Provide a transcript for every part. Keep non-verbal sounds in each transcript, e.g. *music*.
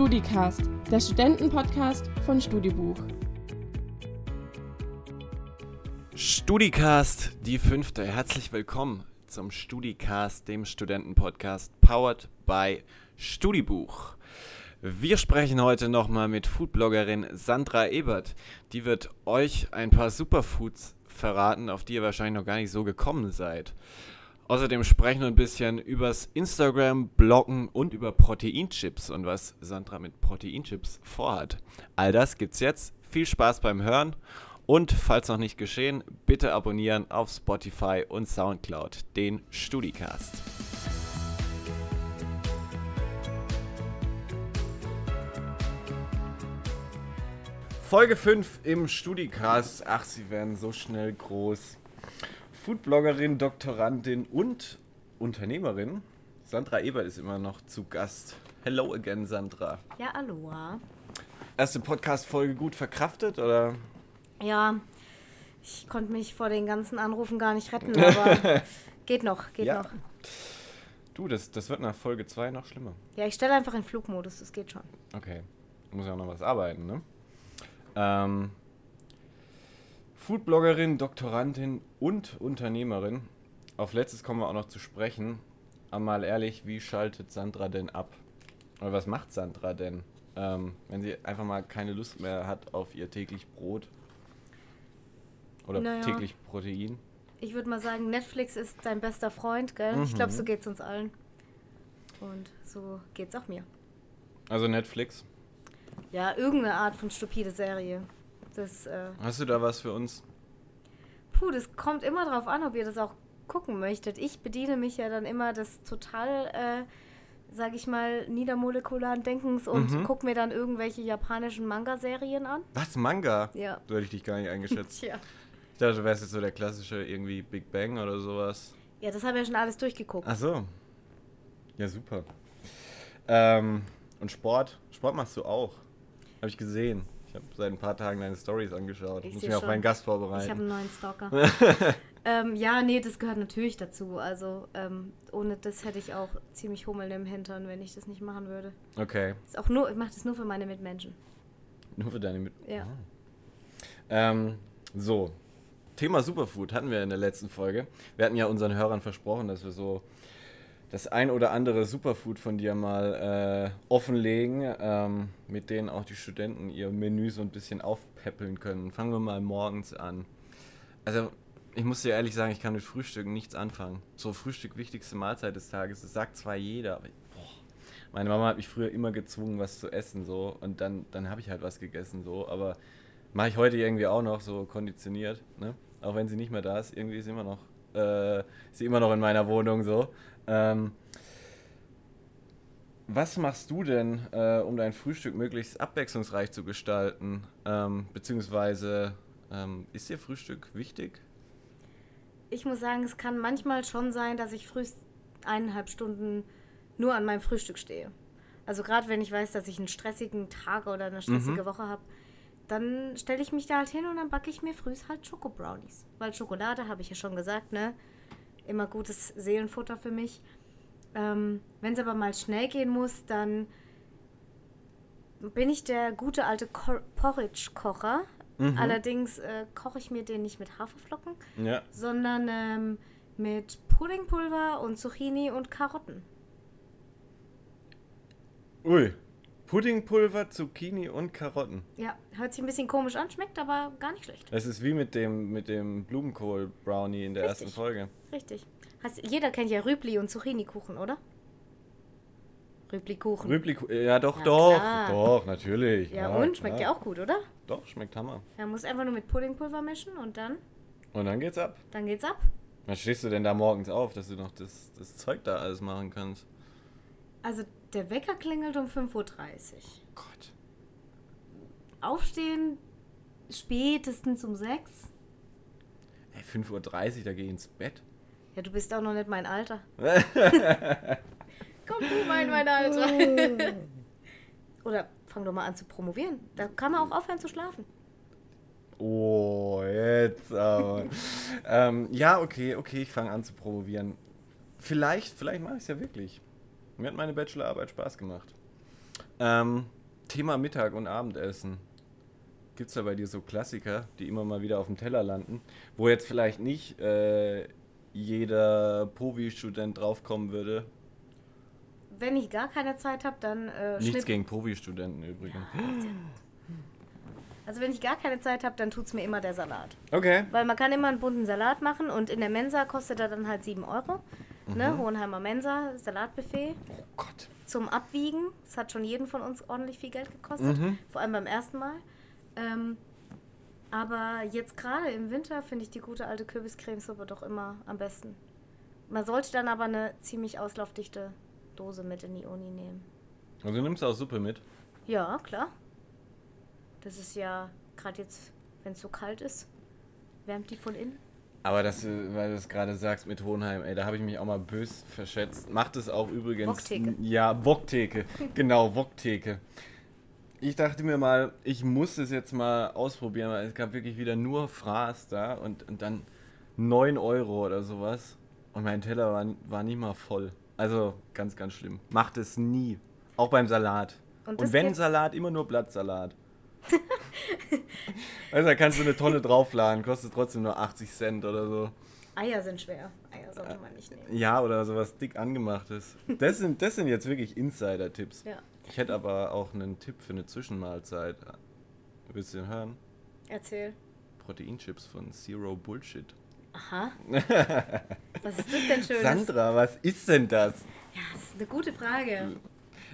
StudiCast, der Studentenpodcast von Studibuch. StudiCast, die fünfte. Herzlich willkommen zum StudiCast, dem Studentenpodcast, powered by Studibuch. Wir sprechen heute nochmal mit Foodbloggerin Sandra Ebert. Die wird euch ein paar Superfoods verraten, auf die ihr wahrscheinlich noch gar nicht so gekommen seid. Außerdem sprechen wir ein bisschen übers Instagram, Bloggen und über Proteinchips und was Sandra mit Proteinchips vorhat. All das gibt's jetzt. Viel Spaß beim Hören und falls noch nicht geschehen, bitte abonnieren auf Spotify und Soundcloud den StudiCast. Folge 5 im StudiCast. Ach, sie werden so schnell groß. Foodbloggerin, Doktorandin und Unternehmerin. Sandra Ebert ist immer noch zu Gast. Hello again, Sandra. Ja, aloha. Erste Podcast-Folge gut verkraftet oder? Ja, ich konnte mich vor den ganzen Anrufen gar nicht retten, aber *laughs* geht noch, geht Ja. noch. Du, das, das wird nach Folge 2 noch schlimmer. Ja, ich stelle einfach in Flugmodus, das geht schon. Okay. Muss ja auch noch was arbeiten, ne? Ähm, Foodbloggerin, Doktorandin und Unternehmerin. Auf letztes kommen wir auch noch zu sprechen. Aber mal ehrlich, wie schaltet Sandra denn ab? Oder was macht Sandra denn, ähm, wenn sie einfach mal keine Lust mehr hat auf ihr täglich Brot? Oder Naja. täglich Protein? Ich würde mal sagen, Netflix ist dein bester Freund, gell? Ich glaube, so geht's uns allen. Und so geht's auch mir. Also Netflix. Ja, irgendeine Art von stupide Serie. Das, äh, Hast du da was für uns? Puh, das kommt immer drauf an, ob ihr das auch gucken möchtet. Ich bediene mich ja dann immer des total, äh, sag ich mal, niedermolekularen Denkens und Mhm. guck mir dann irgendwelche japanischen Manga-Serien an. Was? Manga? Ja. So hätte ich dich gar nicht eingeschätzt. *laughs* Tja. Ich dachte, du wärst jetzt so der klassische irgendwie Big Bang oder sowas. Ja, das habe ich ja schon alles durchgeguckt. Ach so. Ja, super. Ähm, und Sport? Sport machst du auch. Habe ich gesehen. Ich habe seit ein paar Tagen deine Stories angeschaut. Ich Muss mich auf meinen Gast Ich habe vorbereiten. einen neuen Stalker. *laughs* ähm, ja, nee, das gehört natürlich dazu. Also ähm, ohne das hätte ich auch ziemlich Hummeln im Hintern, wenn ich das nicht machen würde. Okay. Ist auch nur, ich mache das nur für meine Mitmenschen. Nur für deine Mit. Ja. Ah. Ähm, so. Thema Superfood hatten wir in der letzten Folge. Wir hatten ja unseren Hörern versprochen, dass wir so das ein oder andere Superfood von dir mal äh, offenlegen, ähm, mit denen auch die Studenten ihr Menü so ein bisschen aufpäppeln können. Fangen wir mal morgens an. Also, ich muss dir ehrlich sagen, ich kann mit Frühstücken nichts anfangen. So Frühstück, wichtigste Mahlzeit des Tages. Das sagt zwar jeder, aber boah, meine Mama hat mich früher immer gezwungen, was zu essen, so. Und dann, dann habe ich halt was gegessen, so. Aber mache ich heute irgendwie auch noch so konditioniert, ne? Auch wenn sie nicht mehr da ist, irgendwie ist sie immer noch, äh, ist sie immer noch in meiner Wohnung, so. Ähm, was machst du denn, äh, um dein Frühstück möglichst abwechslungsreich zu gestalten? Ähm, beziehungsweise, ähm, ist dir Frühstück wichtig? Ich muss sagen, es kann manchmal schon sein, dass ich frühst eineinhalb Stunden nur an meinem Frühstück stehe. Also gerade wenn ich weiß, dass ich einen stressigen Tag oder eine stressige Woche habe, dann stelle ich mich da halt hin und dann backe ich mir frühs halt Schokobrownies. Weil Schokolade, habe ich ja schon gesagt, ne? Immer gutes Seelenfutter für mich. Ähm, wenn es aber mal schnell gehen muss, dann bin ich der gute alte Porridge-Kocher. Allerdings äh, koche ich mir den nicht mit Haferflocken, Ja. sondern ähm, mit Puddingpulver und Zucchini und Karotten. Ui. Puddingpulver, Zucchini und Karotten. Ja, hört sich ein bisschen komisch an, schmeckt aber gar nicht schlecht. Das ist wie mit dem, mit dem Blumenkohl-Brownie in der Richtig. ersten Folge. Richtig. Hast, jeder kennt ja Rübli und Zucchini-Kuchen, oder? Rübli-Kuchen. Rübli, ja doch, Ja, doch, klar. doch, natürlich. ja, und? Schmeckt ja auch gut, oder? Doch, schmeckt Hammer. Ja, muss einfach nur mit Puddingpulver mischen und dann, Und dann geht's ab. dann geht's ab. Was stehst du denn da morgens auf, dass du noch das, das Zeug da alles machen kannst? Also der Wecker klingelt um 5.30 Uhr. Gott. Aufstehen spätestens um 6. Ey, 5.30 Uhr, da geh ich ins Bett. Ja, du bist auch noch nicht mein Alter. *laughs* Komm du mal in mein Alter. *laughs* Oder fang doch mal an zu promovieren. Da kann man auch aufhören zu schlafen. Oh, jetzt aber. *laughs* ähm, ja, okay, okay, ich fange an zu promovieren. Vielleicht, vielleicht mache ich es ja wirklich. Mir hat meine Bachelorarbeit Spaß gemacht. Ähm, Thema Mittag und Abendessen. Gibt es da bei dir so Klassiker, die immer mal wieder auf dem Teller landen, wo jetzt vielleicht nicht äh, jeder Povi-Student draufkommen würde? Wenn ich gar keine Zeit habe, dann äh, Nichts gegen Povi-Studenten übrigens. Also wenn ich gar keine Zeit habe, dann tut es mir immer der Salat. Okay. Weil man kann immer einen bunten Salat machen und in der Mensa kostet er dann halt 7 Euro. Mhm. Ne? Hohenheimer Mensa, Salatbuffet Oh Gott. zum Abwiegen. Das hat schon jeden von uns ordentlich viel Geld gekostet. Mhm. Vor allem beim ersten Mal. Ähm, aber jetzt gerade im Winter finde ich die gute alte Kürbiscremesuppe doch immer am besten. Man sollte dann aber eine ziemlich auslaufdichte Dose mit in die Uni nehmen. Also du nimmst auch Suppe mit. Ja, klar. Das ist ja gerade jetzt, wenn es so kalt ist, wärmt die von innen. Aber das, weil du es gerade sagst mit Hohenheim, ey, da habe ich mich auch mal bös verschätzt. Macht es auch übrigens. Woktheke. Ja, Woktheke. *laughs* genau, Woktheke. Ich dachte mir mal, ich muss es jetzt mal ausprobieren, weil es gab wirklich wieder nur Fraß da und, und dann 9 Euro oder sowas. Und mein Teller war, war nicht mal voll. Also ganz, ganz schlimm. Macht es nie. Auch beim Salat. Und Und, wenn Salat, immer nur Blattsalat. *laughs* also da kannst du eine Tonne draufladen, kostet trotzdem nur 80 Cent oder so. Eier sind schwer. Eier sollte man nicht nehmen. Ja, oder sowas dick angemachtes. Das sind, das sind jetzt wirklich Insider-Tipps. Ja. Ich hätte aber auch einen Tipp für eine Zwischenmahlzeit. Willst du den hören? Erzähl. Proteinchips von Zero Bullshit. Aha. *laughs* Was ist das denn Schönes? Sandra, was ist denn das? Ja, das ist eine gute Frage.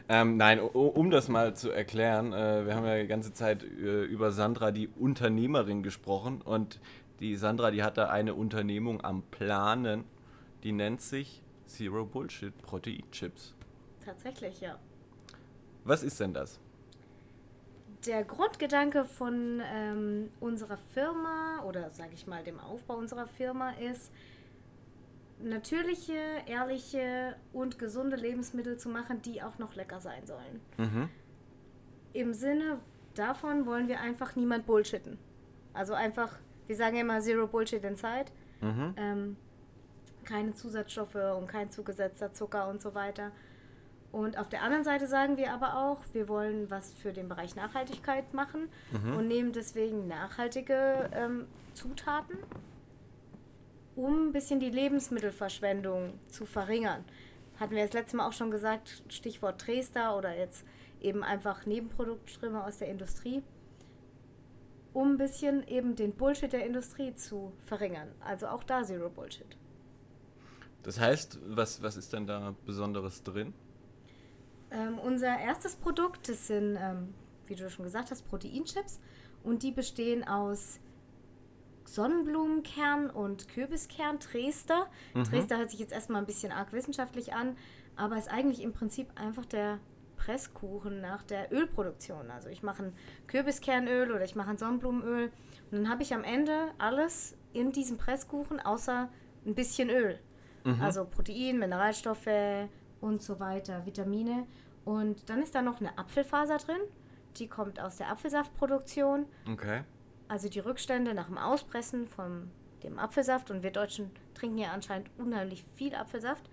Ähm, nein, um das mal zu erklären, äh, wir haben ja die ganze Zeit äh, über Sandra, die Unternehmerin, gesprochen und die Sandra, die hat da eine Unternehmung am Planen, die nennt sich Zero Bullshit Proteinchips. Tatsächlich, ja. Was ist denn das? Der Grundgedanke von ähm, unserer Firma oder sage ich mal dem Aufbau unserer Firma ist, natürliche, ehrliche und gesunde Lebensmittel zu machen, die auch noch lecker sein sollen. Mhm. Im Sinne davon wollen wir einfach niemand bullshitten. Also einfach, wir sagen ja immer Zero Bullshit inside. Mhm. Ähm, keine Zusatzstoffe und kein zugesetzter Zucker und so weiter. Und auf der anderen Seite sagen wir aber auch, wir wollen was für den Bereich Nachhaltigkeit machen und nehmen deswegen nachhaltige ähm, Zutaten, um ein bisschen die Lebensmittelverschwendung zu verringern. Hatten wir das letzte Mal auch schon gesagt, Stichwort Dresdner oder jetzt eben einfach Nebenproduktströme aus der Industrie, um ein bisschen eben den Bullshit der Industrie zu verringern. Also auch da Zero Bullshit. Das heißt, was, was ist denn da Besonderes drin? Ähm, unser erstes Produkt, das sind, ähm, wie du schon gesagt hast, Proteinchips. Und die bestehen aus Sonnenblumenkern und Kürbiskern, Dresdner. Dresdner hört sich jetzt erstmal ein bisschen arg wissenschaftlich an, aber ist eigentlich im Prinzip einfach der Presskuchen nach der Ölproduktion. Also ich mache ein Kürbiskernöl oder ich mache ein Sonnenblumenöl und dann habe ich am Ende alles in diesem Presskuchen außer ein bisschen Öl. Also Protein, Mineralstoffe und so weiter, Vitamine. Und dann ist da noch eine Apfelfaser drin. Die kommt aus der Apfelsaftproduktion. Okay. Also die Rückstände nach dem Auspressen von dem Apfelsaft. Und wir Deutschen trinken ja anscheinend unheimlich viel Apfelsaft.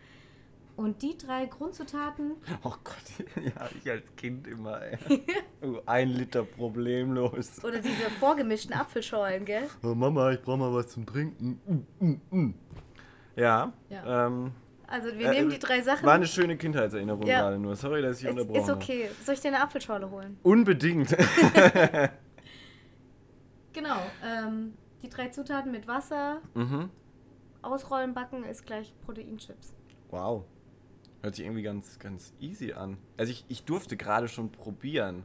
Und die drei Grundzutaten, *laughs* Oh Gott, *laughs* ja, ich als Kind immer, ey. *laughs* Oh, Ein Liter problemlos. oder diese vorgemischten Apfelschorlen, gell? Oh, Mama, ich brauche mal was zum Trinken. Mm, mm, mm. Ja, Ja. Ähm, Also wir äh, nehmen die drei Sachen. War eine schöne Kindheitserinnerung Ja. gerade nur. Sorry, dass ich ist, unterbrochen ist okay. Soll ich dir eine Apfelschorle holen? habe. Unbedingt. Genau. Ähm, die drei Zutaten mit Wasser, mhm. ausrollen, backen ist gleich Proteinchips. Wow. Hört sich irgendwie ganz, ganz easy an. Also ich, ich durfte gerade schon probieren.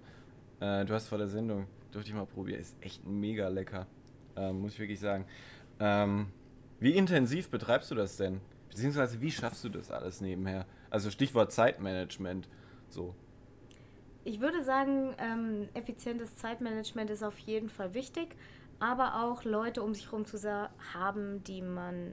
Äh, du hast vor der Sendung, durfte ich mal probieren. Ist echt mega lecker. Ähm, muss ich wirklich sagen. Ähm, wie intensiv betreibst du das denn? Beziehungsweise wie schaffst du das alles nebenher? Also Stichwort Zeitmanagement. So. Ich würde sagen, ähm, effizientes Zeitmanagement ist auf jeden Fall wichtig, aber auch Leute um sich herum zu haben, die man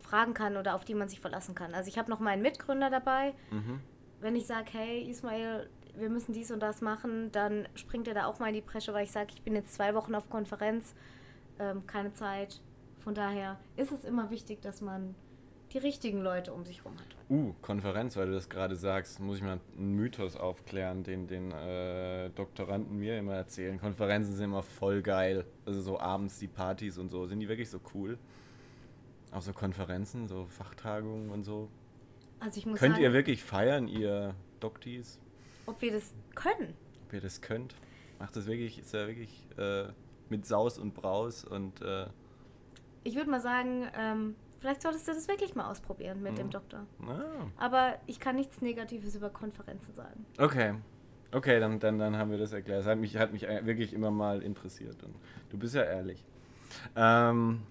fragen kann oder auf die man sich verlassen kann. Also ich habe noch meinen Mitgründer dabei. Mhm. Wenn ich sage, hey Ismail, wir müssen dies und das machen, dann springt er da auch mal in die Bresche, weil ich sage, ich bin jetzt zwei Wochen auf Konferenz, ähm, keine Zeit. Von daher ist es immer wichtig, dass man die richtigen Leute um sich rum hat. Uh, Konferenz, weil du das gerade sagst, muss ich mal einen Mythos aufklären, den den äh, Doktoranden mir immer erzählen. Konferenzen sind immer voll geil. Also so abends die Partys und so. Sind die wirklich so cool? Auch so Konferenzen, so Fachtagungen und so. Also ich muss Könnt sagen, ihr wirklich feiern, ihr Doktis? ob wir das können. Ob ihr das könnt? Macht das wirklich, ist ja wirklich äh, mit Saus und Braus und äh, Ich würde mal sagen, ähm, vielleicht solltest du das wirklich mal ausprobieren mit dem Mhm. Doktor. ah. Aber ich kann nichts Negatives über Konferenzen sagen. Okay. Okay, dann, dann, dann haben wir das erklärt. Das hat mich, hat mich wirklich immer mal interessiert. Und du bist ja ehrlich. Ähm,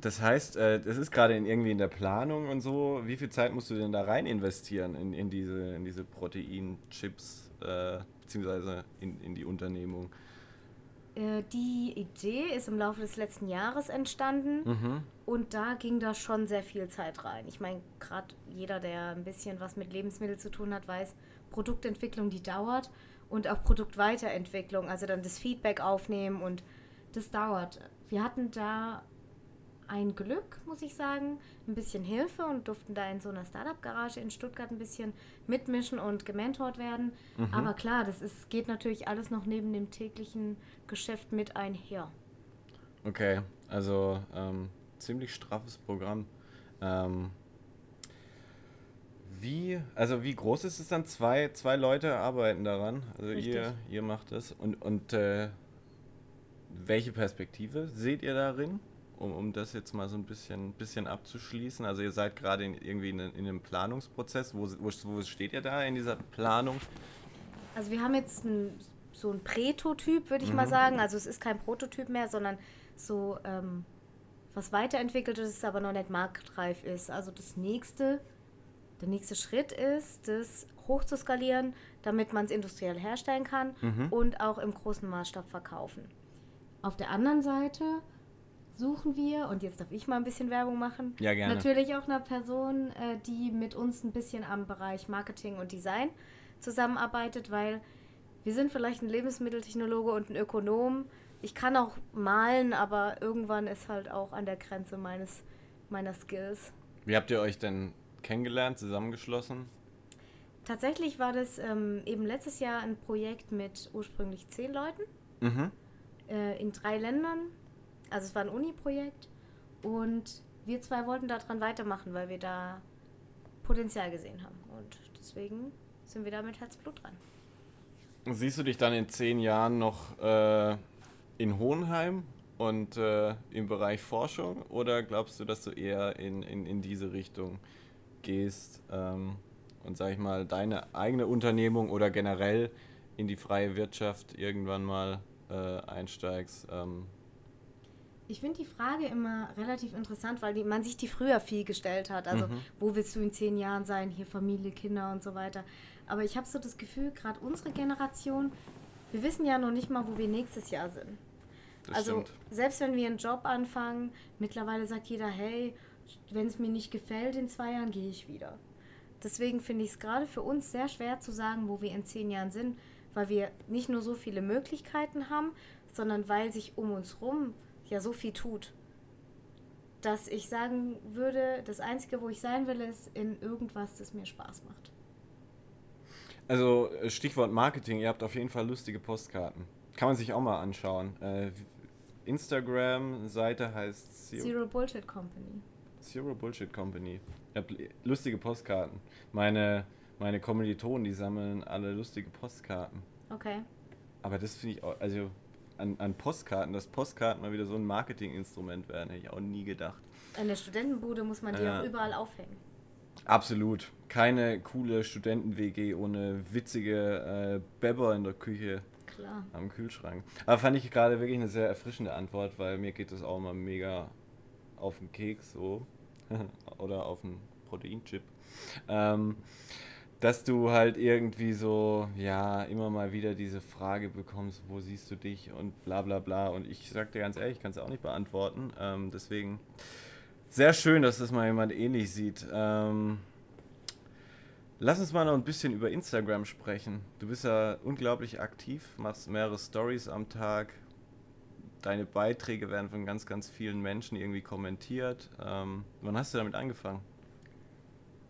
das heißt, äh, das ist gerade in, irgendwie in der Planung und so. Wie viel Zeit musst du denn da rein investieren in, in diese, in diese Proteinchips, äh, beziehungsweise in, in die Unternehmung? Äh, die Idee ist im Laufe des letzten Jahres entstanden Mhm. und da ging da schon sehr viel Zeit rein. Ich meine, gerade jeder, der ein bisschen was mit Lebensmitteln zu tun hat, weiß, Produktentwicklung, die dauert und auch Produktweiterentwicklung, also dann das Feedback aufnehmen und das dauert. Wir hatten da ein Glück, muss ich sagen, ein bisschen Hilfe und durften da in so einer Startup-Garage in Stuttgart ein bisschen mitmischen und gementort werden. Aber klar, das ist, geht natürlich alles noch neben dem täglichen Geschäft mit einher. Okay, also ähm, ziemlich straffes Programm. Ähm, wie, also wie groß ist es dann? Zwei, zwei Leute arbeiten daran. Also Richtig. ihr, ihr macht das. Und, und äh, welche Perspektive seht ihr darin? Um, um das jetzt mal so ein bisschen, bisschen abzuschließen. Also ihr seid gerade in, irgendwie in, in einem Planungsprozess. Wo, wo, wo steht ihr da in dieser Planung? Also wir haben jetzt ein, so ein Prätotyp, würde ich mal sagen. Also es ist kein Prototyp mehr, sondern so ähm, was weiterentwickeltes, aber noch nicht marktreif ist. Also das nächste, der nächste Schritt ist, das hochzuskalieren, damit man es industriell herstellen kann und auch im großen Maßstab verkaufen. Auf der anderen Seite suchen wir, und jetzt darf ich mal ein bisschen Werbung machen, Ja, gerne. natürlich auch eine Person, äh, die mit uns ein bisschen am Bereich Marketing und Design zusammenarbeitet, weil wir sind vielleicht ein Lebensmitteltechnologe und ein Ökonom. Ich kann auch malen, aber irgendwann ist halt auch an der Grenze meines, meiner Skills. Wie habt ihr euch denn kennengelernt, zusammengeschlossen? Tatsächlich war das ähm, eben letztes Jahr ein Projekt mit ursprünglich zehn Leuten Mhm. äh, in drei Ländern. Also es war ein Uni-Projekt und wir zwei wollten daran weitermachen, weil wir da Potenzial gesehen haben. Und deswegen sind wir da mit Herzblut dran. Siehst du dich dann in zehn Jahren noch äh, in Hohenheim und äh, im Bereich Forschung oder glaubst du, dass du eher in, in, in diese Richtung gehst ähm, und sag ich mal deine eigene Unternehmung oder generell in die freie Wirtschaft irgendwann mal äh, einsteigst? Ähm, Ich finde die Frage immer relativ interessant, weil die, man sich die früher viel gestellt hat. Also, wo willst du in zehn Jahren sein? Hier Familie, Kinder und so weiter. Aber ich habe so das Gefühl, gerade unsere Generation, wir wissen ja noch nicht mal, wo wir nächstes Jahr sind. das also, stimmt. selbst wenn wir einen Job anfangen, mittlerweile sagt jeder, hey, wenn es mir nicht gefällt, in zwei Jahren gehe ich wieder. Deswegen finde ich es gerade für uns sehr schwer zu sagen, wo wir in zehn Jahren sind, weil wir nicht nur so viele Möglichkeiten haben, sondern weil sich um uns rum ja so viel tut. Dass ich sagen würde, das Einzige, wo ich sein will, ist in irgendwas, das mir Spaß macht. Also äh, Stichwort Marketing, ihr habt auf jeden Fall lustige Postkarten. Kann man sich auch mal anschauen. Äh, Instagram-Seite heißt Zero, Zero Bullshit Company. Zero Bullshit Company. Ihr habt lustige Postkarten. Meine, meine Kommilitonen, die sammeln alle lustige Postkarten. Okay. Aber das finde ich auch, also an, an Postkarten, dass Postkarten mal wieder so ein Marketinginstrument werden, hätte ich auch nie gedacht. In der Studentenbude muss man die Ja. auch überall aufhängen. Absolut. Keine coole Studenten-WG ohne witzige äh, Bebber in der Küche Klar. am Kühlschrank. Aber fand ich gerade wirklich eine sehr erfrischende Antwort, weil mir geht das auch immer mega auf den Keks so. *laughs* Oder auf den Proteinchip. Ähm, dass du halt irgendwie so, ja, immer mal wieder diese Frage bekommst, wo siehst du dich und bla bla bla. Und ich sag dir ganz ehrlich, ich kann es auch nicht beantworten. Ähm, deswegen sehr schön, dass das mal jemand ähnlich sieht. Ähm, lass uns mal noch ein bisschen über Instagram sprechen. Du bist ja unglaublich aktiv, machst mehrere Stories am Tag, deine Beiträge werden von ganz, ganz vielen Menschen irgendwie kommentiert. Ähm, wann hast du damit angefangen?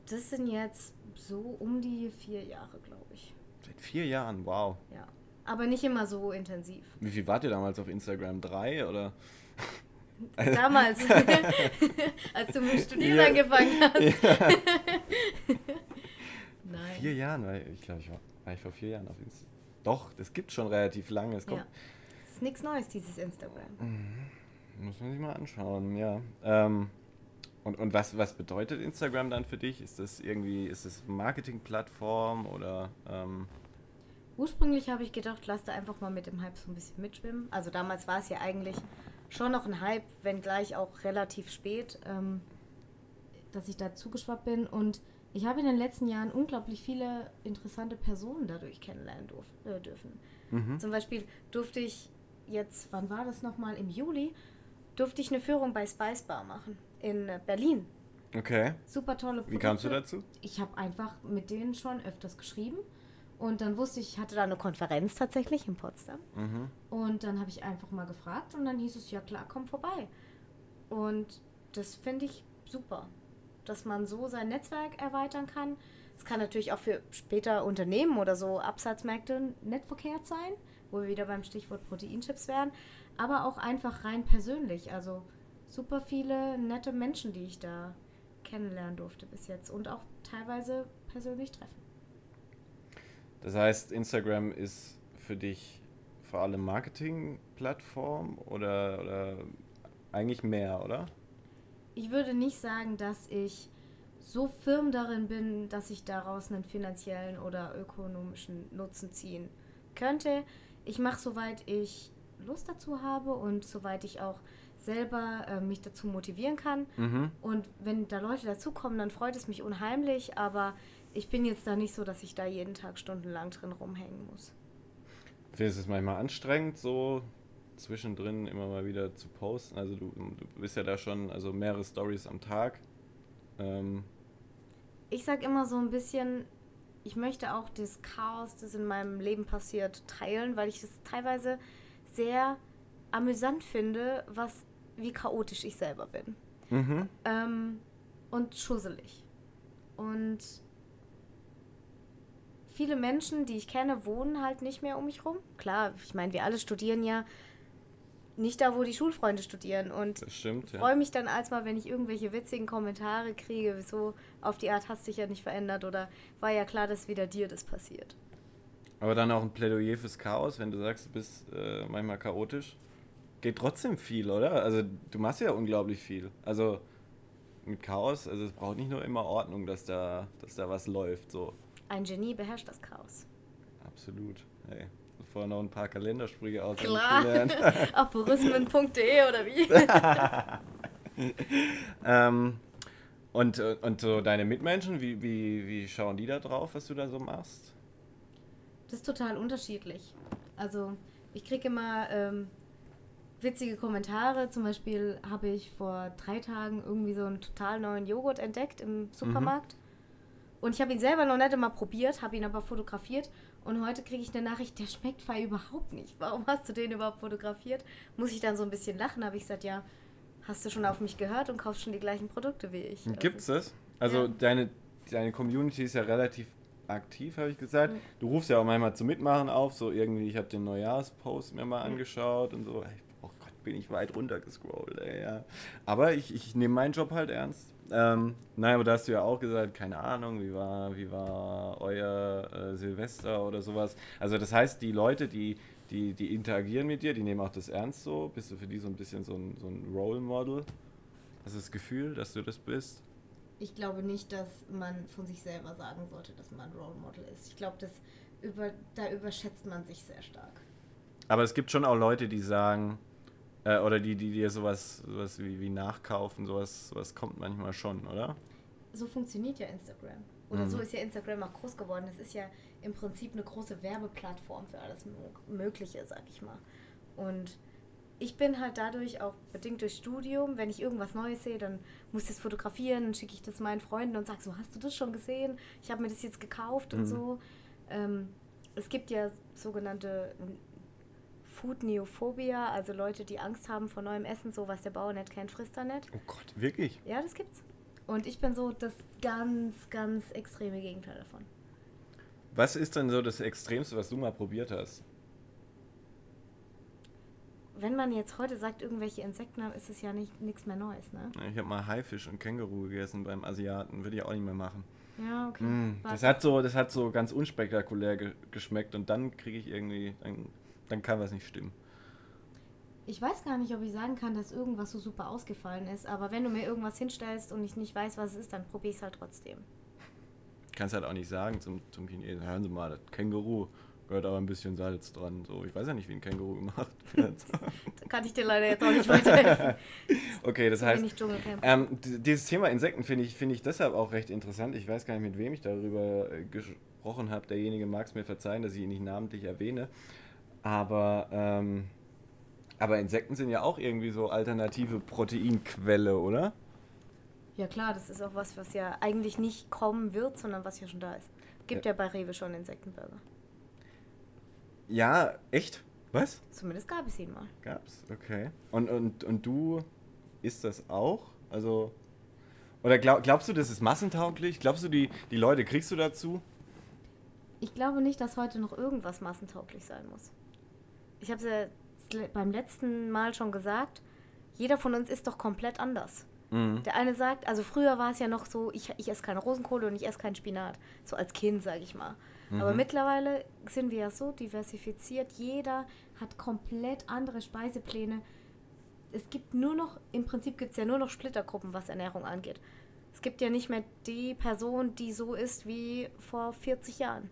Das sind jetzt so um die vier Jahre, glaube ich. Seit vier Jahren, wow. Ja. Aber nicht immer so intensiv. Wie viel wart ihr damals auf Instagram? Drei oder? *laughs* Damals, *laughs* als du mit Studieren ja. angefangen hast. Ja. *laughs* Nein. Vier Jahren, weil ich glaube, ich war, war ich vor vier Jahren auf Instagram. Doch, das gibt schon relativ lange. Es kommt. Ja. Das ist nichts Neues, dieses Instagram. Mhm. Muss man sich mal anschauen, ja. Ähm, und, und was, was bedeutet Instagram dann für dich? Ist das irgendwie, ist das Marketingplattform oder ähm Ursprünglich habe ich gedacht, lass da einfach mal mit dem Hype so ein bisschen mitschwimmen. Also damals war es ja eigentlich schon noch ein Hype, wenngleich auch relativ spät, ähm, dass ich da zugeschwappt bin. Und ich habe in den letzten Jahren unglaublich viele interessante Personen dadurch kennenlernen durf, äh, dürfen. Mhm. Zum Beispiel durfte ich jetzt, wann war das nochmal? Im Juli, durfte ich eine Führung bei Spice Bar machen in Berlin. Okay. Super tolle Produkte. Wie kamst du dazu? Ich habe einfach mit denen schon öfters geschrieben und dann wusste ich, ich hatte da eine Konferenz tatsächlich in Potsdam. Mhm. Und dann habe ich einfach mal gefragt und dann hieß es, ja klar, komm vorbei. Und das finde ich super, dass man so sein Netzwerk erweitern kann. Es kann natürlich auch für später Unternehmen oder so Absatzmärkte nicht verkehrt sein, wo wir wieder beim Stichwort Proteinchips wären, aber auch einfach rein persönlich. Also super viele nette Menschen, die ich da kennenlernen durfte bis jetzt und auch teilweise persönlich treffen. Das heißt, Instagram ist für dich vor allem Marketing-Plattform oder, oder eigentlich mehr, oder? Ich würde nicht sagen, dass ich so firm darin bin, dass ich daraus einen finanziellen oder ökonomischen Nutzen ziehen könnte. Ich mache, soweit ich Lust dazu habe und soweit ich auch selber äh, mich dazu motivieren kann. Mhm. Und wenn da Leute dazukommen, dann freut es mich unheimlich, aber ich bin jetzt da nicht so, dass ich da jeden Tag stundenlang drin rumhängen muss. Findest du es manchmal anstrengend, so zwischendrin immer mal wieder zu posten? Also du, du bist ja da schon, also mehrere Stories am Tag. Ähm. Ich sag immer so ein bisschen, ich möchte auch das Chaos, das in meinem Leben passiert, teilen, weil ich das teilweise sehr amüsant finde, was wie chaotisch ich selber bin. Mhm. Ähm, und schusselig. Und viele Menschen, die ich kenne, wohnen halt nicht mehr um mich rum. Klar, ich meine, wir alle studieren ja nicht da, wo die Schulfreunde studieren. Und stimmt, ja. freue mich dann als mal, wenn ich irgendwelche witzigen Kommentare kriege, so auf die Art hast dich ja nicht verändert oder war ja klar, dass wieder dir das passiert. Aber dann auch ein Plädoyer fürs Chaos, wenn du sagst, du bist äh, manchmal chaotisch. Geht trotzdem viel, oder? Also du machst ja unglaublich viel. Also mit Chaos, also es braucht nicht nur immer Ordnung, dass da, dass da was läuft. So. Ein Genie beherrscht das Chaos. Absolut. Hey, vorher noch ein paar Kalendersprüche aus. Klar. *laughs* Aphorismen.de oder wie? *laughs* ähm, und, und so deine Mitmenschen, wie, wie, wie schauen die da drauf, was du da so machst? Das ist total unterschiedlich. Also ich kriege immer ähm, witzige Kommentare. Zum Beispiel habe ich vor drei Tagen irgendwie so einen total neuen Joghurt entdeckt im Supermarkt. Mhm. Und ich habe ihn selber noch nicht einmal probiert, habe ihn aber fotografiert. Und heute kriege ich eine Nachricht, der schmeckt frei überhaupt nicht. Warum hast du den überhaupt fotografiert? Muss ich dann so ein bisschen lachen, habe ich gesagt, ja, hast du schon auf mich gehört und kaufst schon die gleichen Produkte wie ich. Gibt es das? Also ja. deine, deine Community ist ja relativ aktiv, habe ich gesagt. Mhm. Du rufst ja auch manchmal zum Mitmachen auf, so irgendwie, ich habe den Neujahrspost mir mal mhm. angeschaut und so. Gott, bin ich weit runter gescrollt, ey, ja. Aber ich, ich nehme meinen Job halt ernst. Ähm, naja, aber da hast du ja auch gesagt, keine Ahnung, wie war, wie war euer äh, Silvester oder sowas. Also das heißt, die Leute, die, die, die interagieren mit dir, die nehmen auch das ernst so. Bist du für die so ein bisschen so ein, so ein Role Model? Hast du das Gefühl, dass du das bist? Ich glaube nicht, dass man von sich selber sagen sollte, dass man ein Role Model ist. Ich glaube, über, da überschätzt man sich sehr stark. Aber es gibt schon auch Leute, die sagen, äh, oder die, die dir sowas, sowas wie, wie nachkaufen, sowas, sowas kommt manchmal schon, oder? So funktioniert ja Instagram. Oder mhm. so ist ja Instagram auch groß geworden. Das ist ja im Prinzip eine große Werbeplattform für alles Mögliche, sag ich mal. Und ich bin halt dadurch auch bedingt durch Studium, wenn ich irgendwas Neues sehe, dann muss ich das fotografieren, dann schicke ich das meinen Freunden und sage so, hast du das schon gesehen? Ich habe mir das jetzt gekauft mhm. und so. Ähm, es gibt ja sogenannte Food Neophobia, also Leute, die Angst haben vor neuem Essen, so was der Bauer nicht kennt, frisst er nicht. Oh Gott, wirklich? Ja, das gibt's. Und ich bin so das ganz, ganz extreme Gegenteil davon. Was ist denn so das Extremste, was du mal probiert hast? Wenn man jetzt heute sagt, irgendwelche Insekten haben, ist es ja nicht nichts mehr Neues, ne? Ich habe mal Haifisch und Känguru gegessen beim Asiaten. Würde ich auch nicht mehr machen. Ja, okay. Mm, das, hat so, das hat so ganz unspektakulär ge geschmeckt und dann kriege ich irgendwie, dann, dann kann was nicht stimmen. Ich weiß gar nicht, ob ich sagen kann, dass irgendwas so super ausgefallen ist, aber wenn du mir irgendwas hinstellst und ich nicht weiß, was es ist, dann probiere ich es halt trotzdem. Kannst halt auch nicht sagen zum, zum Chinesen, hören Sie mal, das Känguru gehört aber ein bisschen Salz dran. So, ich weiß ja nicht, wie ein Känguru gemacht *laughs* wird. Da kann ich dir leider jetzt auch nicht weiterhelfen. *laughs* okay, das heißt, ähm, dieses Thema Insekten finde ich, finde ich deshalb auch recht interessant. Ich weiß gar nicht, mit wem ich darüber äh, gesprochen habe. Derjenige mag es mir verzeihen, dass ich ihn nicht namentlich erwähne. Aber, ähm, aber Insekten sind ja auch irgendwie so alternative Proteinquelle, oder? Ja klar, das ist auch was, was ja eigentlich nicht kommen wird, sondern was ja schon da ist. Gibt ja, bei Rewe schon Insektenburger. Ja, echt? Was? Zumindest gab es ihn mal. Gab's, okay. Und, und, und du isst das auch? Also. Oder glaub, glaubst du, das ist massentauglich? Glaubst du, die, die Leute kriegst du dazu? Ich glaube nicht, dass heute noch irgendwas massentauglich sein muss. Ich habe es ja beim letzten Mal schon gesagt, jeder von uns ist doch komplett anders. Mhm. Der eine sagt, also früher war es ja noch so, ich, ich esse keine Rosenkohle und ich esse keinen Spinat. So als Kind, sage ich mal. Aber mittlerweile sind wir ja so diversifiziert. Jeder hat komplett andere Speisepläne. Es gibt nur noch, im Prinzip gibt es ja nur noch Splittergruppen, was Ernährung angeht. Es gibt ja nicht mehr die Person, die so ist wie vor 40 Jahren.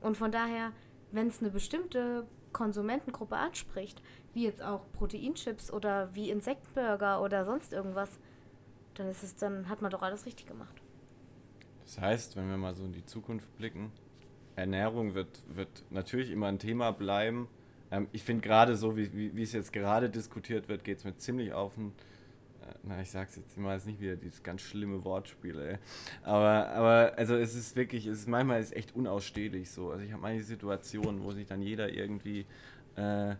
Und von daher, wenn es eine bestimmte Konsumentengruppe anspricht, wie jetzt auch Proteinchips oder wie Insektenburger oder sonst irgendwas, dann ist es, dann hat man doch alles richtig gemacht. Das heißt, wenn wir mal so in die Zukunft blicken, Ernährung wird, wird natürlich immer ein Thema bleiben. Ähm, ich finde gerade so, wie, wie, wie es jetzt gerade diskutiert wird, geht es mir ziemlich auf den. Na, ich sag's jetzt immer, ist nicht wieder dieses ganz schlimme Wortspiel, ey. Aber, aber also es ist wirklich, es ist manchmal ist echt unausstehlich so. Also ich habe manche Situationen, wo sich dann jeder irgendwie äh,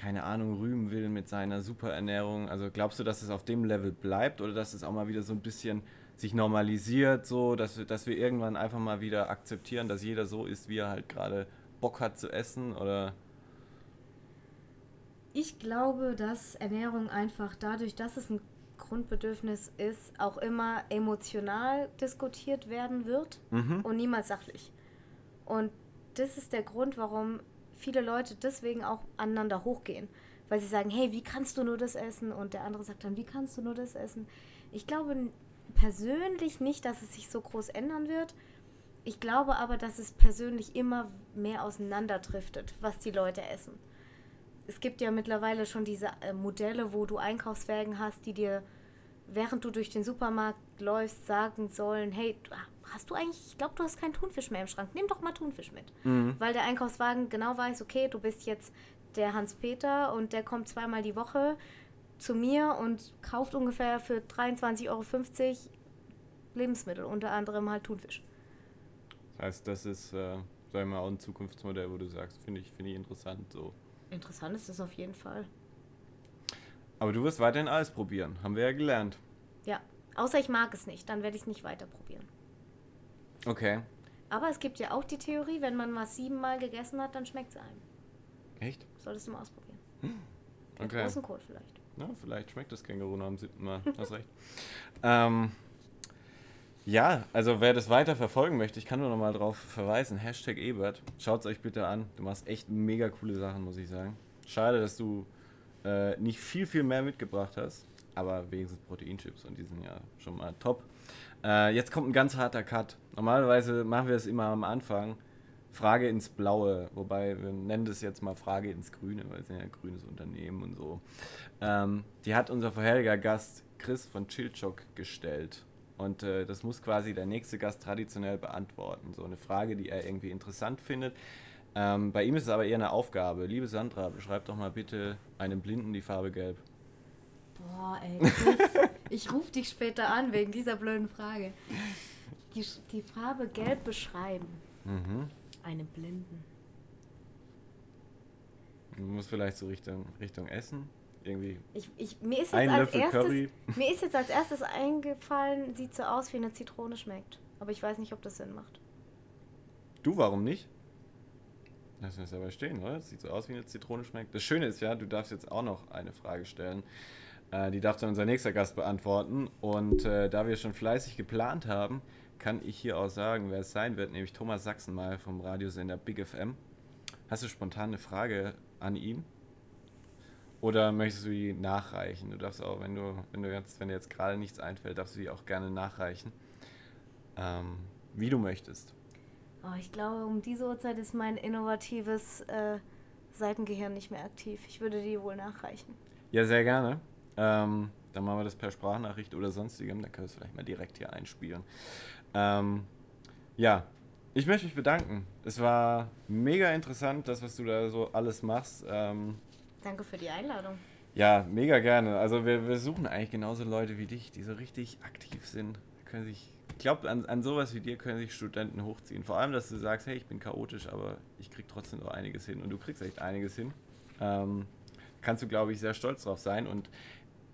keine Ahnung, rühmen will mit seiner Superernährung. Also glaubst du, dass es auf dem Level bleibt oder dass es auch mal wieder so ein bisschen sich normalisiert, so, dass wir, dass wir irgendwann einfach mal wieder akzeptieren, dass jeder so ist, wie er halt gerade Bock hat zu essen oder Ich glaube, dass Ernährung einfach dadurch, dass es ein Grundbedürfnis ist, auch immer emotional diskutiert werden wird und niemals sachlich. Und das ist der Grund, warum viele Leute deswegen auch aneinander hochgehen. Weil sie sagen, hey, wie kannst du nur das essen? Und der andere sagt dann, wie kannst du nur das essen? Ich glaube persönlich nicht, dass es sich so groß ändern wird. Ich glaube aber, dass es persönlich immer mehr auseinanderdriftet, was die Leute essen es gibt ja mittlerweile schon diese äh, Modelle, wo du Einkaufswagen hast, die dir, während du durch den Supermarkt läufst, sagen sollen, hey, hast du eigentlich, ich glaube, du hast keinen Thunfisch mehr im Schrank, nimm doch mal Thunfisch mit. Weil der Einkaufswagen genau weiß, okay, du bist jetzt der Hans-Peter und der kommt zweimal die Woche zu mir und kauft ungefähr für 23,50 Euro Lebensmittel, unter anderem halt Thunfisch. das heißt, das ist, äh, sagen wir mal, auch ein Zukunftsmodell, wo du sagst, finde ich, finde ich interessant so. Interessant ist das auf jeden Fall. Aber du wirst weiterhin alles probieren, haben wir ja gelernt. Ja, außer ich mag es nicht, dann werde ich es nicht weiter probieren. Okay. Aber es gibt ja auch die Theorie, wenn man was siebenmal gegessen hat, dann schmeckt es einem. Echt? Solltest du mal ausprobieren. Mit Okay. Rosenkohl vielleicht. Na, vielleicht schmeckt das Känguru noch am siebten Mal. Hast recht. *laughs* ähm, ja, also wer das weiter verfolgen möchte, ich kann nur noch mal drauf verweisen. Hashtag Ebert. Schaut es euch bitte an. Du machst echt mega coole Sachen, muss ich sagen. Schade, dass du äh, nicht viel, viel mehr mitgebracht hast. Aber wenigstens Proteinchips und die sind ja schon mal top. Äh, jetzt kommt ein ganz harter Cut. Normalerweise machen wir es immer am Anfang. Frage ins Blaue, wobei wir nennen das jetzt mal Frage ins Grüne, weil es ja ein grünes Unternehmen und so. Ähm, die hat unser vorheriger Gast Chris von Chilchok gestellt. Und äh, das muss quasi der nächste Gast traditionell beantworten. So eine Frage, die er irgendwie interessant findet. Ähm, bei ihm ist es aber eher eine Aufgabe. Liebe Sandra, beschreib doch mal bitte einem Blinden die Farbe Gelb. Boah, ey. Chris, ich rufe dich später an wegen dieser blöden Frage. Die, die Farbe Gelb beschreiben. Mhm. Einem Blinden. Du musst vielleicht so Richtung, Richtung Essen. Irgendwie. Ich, ich, mir, ist jetzt Ein als Löffel erstes, Curry. mir ist jetzt als erstes eingefallen, sieht so aus, wie eine Zitrone schmeckt. Aber ich weiß nicht, ob das Sinn macht. Du, warum nicht? Lass uns dabei stehen, oder? Das sieht so aus, wie eine Zitrone schmeckt. Das Schöne ist ja, du darfst jetzt auch noch eine Frage stellen. Äh, die darf dann unser nächster Gast beantworten. Und äh, da wir schon fleißig geplant haben, kann ich hier auch sagen, wer es sein wird, nämlich Thomas Sachsenmal vom Radiosender Big FM. Hast du spontan eine Frage an ihn? Oder möchtest du die nachreichen? Du darfst auch, wenn du, wenn du jetzt, wenn dir jetzt gerade nichts einfällt, darfst du die auch gerne nachreichen. Ähm, wie du möchtest. Oh, ich glaube, um diese Uhrzeit ist mein innovatives äh, Seitengehirn nicht mehr aktiv. Ich würde die wohl nachreichen. Ja, sehr gerne. Ähm, dann machen wir das per Sprachnachricht oder sonstigem. Dann können wir es vielleicht mal direkt hier einspielen. Ähm, ja, ich möchte mich bedanken. Es war mega interessant, das, was du da so alles machst. Ähm, Danke für die Einladung. ja, mega gerne. Also wir, wir suchen eigentlich genauso Leute wie dich, die so richtig aktiv sind. Können sich, ich glaube, an, an sowas wie dir können sich Studenten hochziehen. Vor allem, dass du sagst, hey, ich bin chaotisch, aber ich krieg trotzdem noch einiges hin. Und du kriegst echt einiges hin. Ähm, kannst du, glaube ich, sehr stolz drauf sein. Und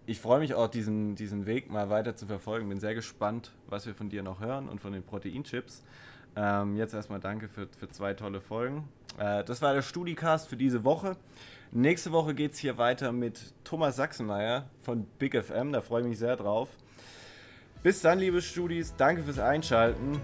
ich freue mich auch, diesen, diesen Weg mal weiter zu verfolgen. Bin sehr gespannt, was wir von dir noch hören und von den Proteinchips. Ähm, jetzt erstmal danke für, für zwei tolle Folgen. Äh, das war der Studicast für diese Woche. Nächste Woche geht es hier weiter mit Thomas Sachsenmeier von Big FM. Da freue ich mich sehr drauf. Bis dann, liebe Studis. Danke fürs Einschalten.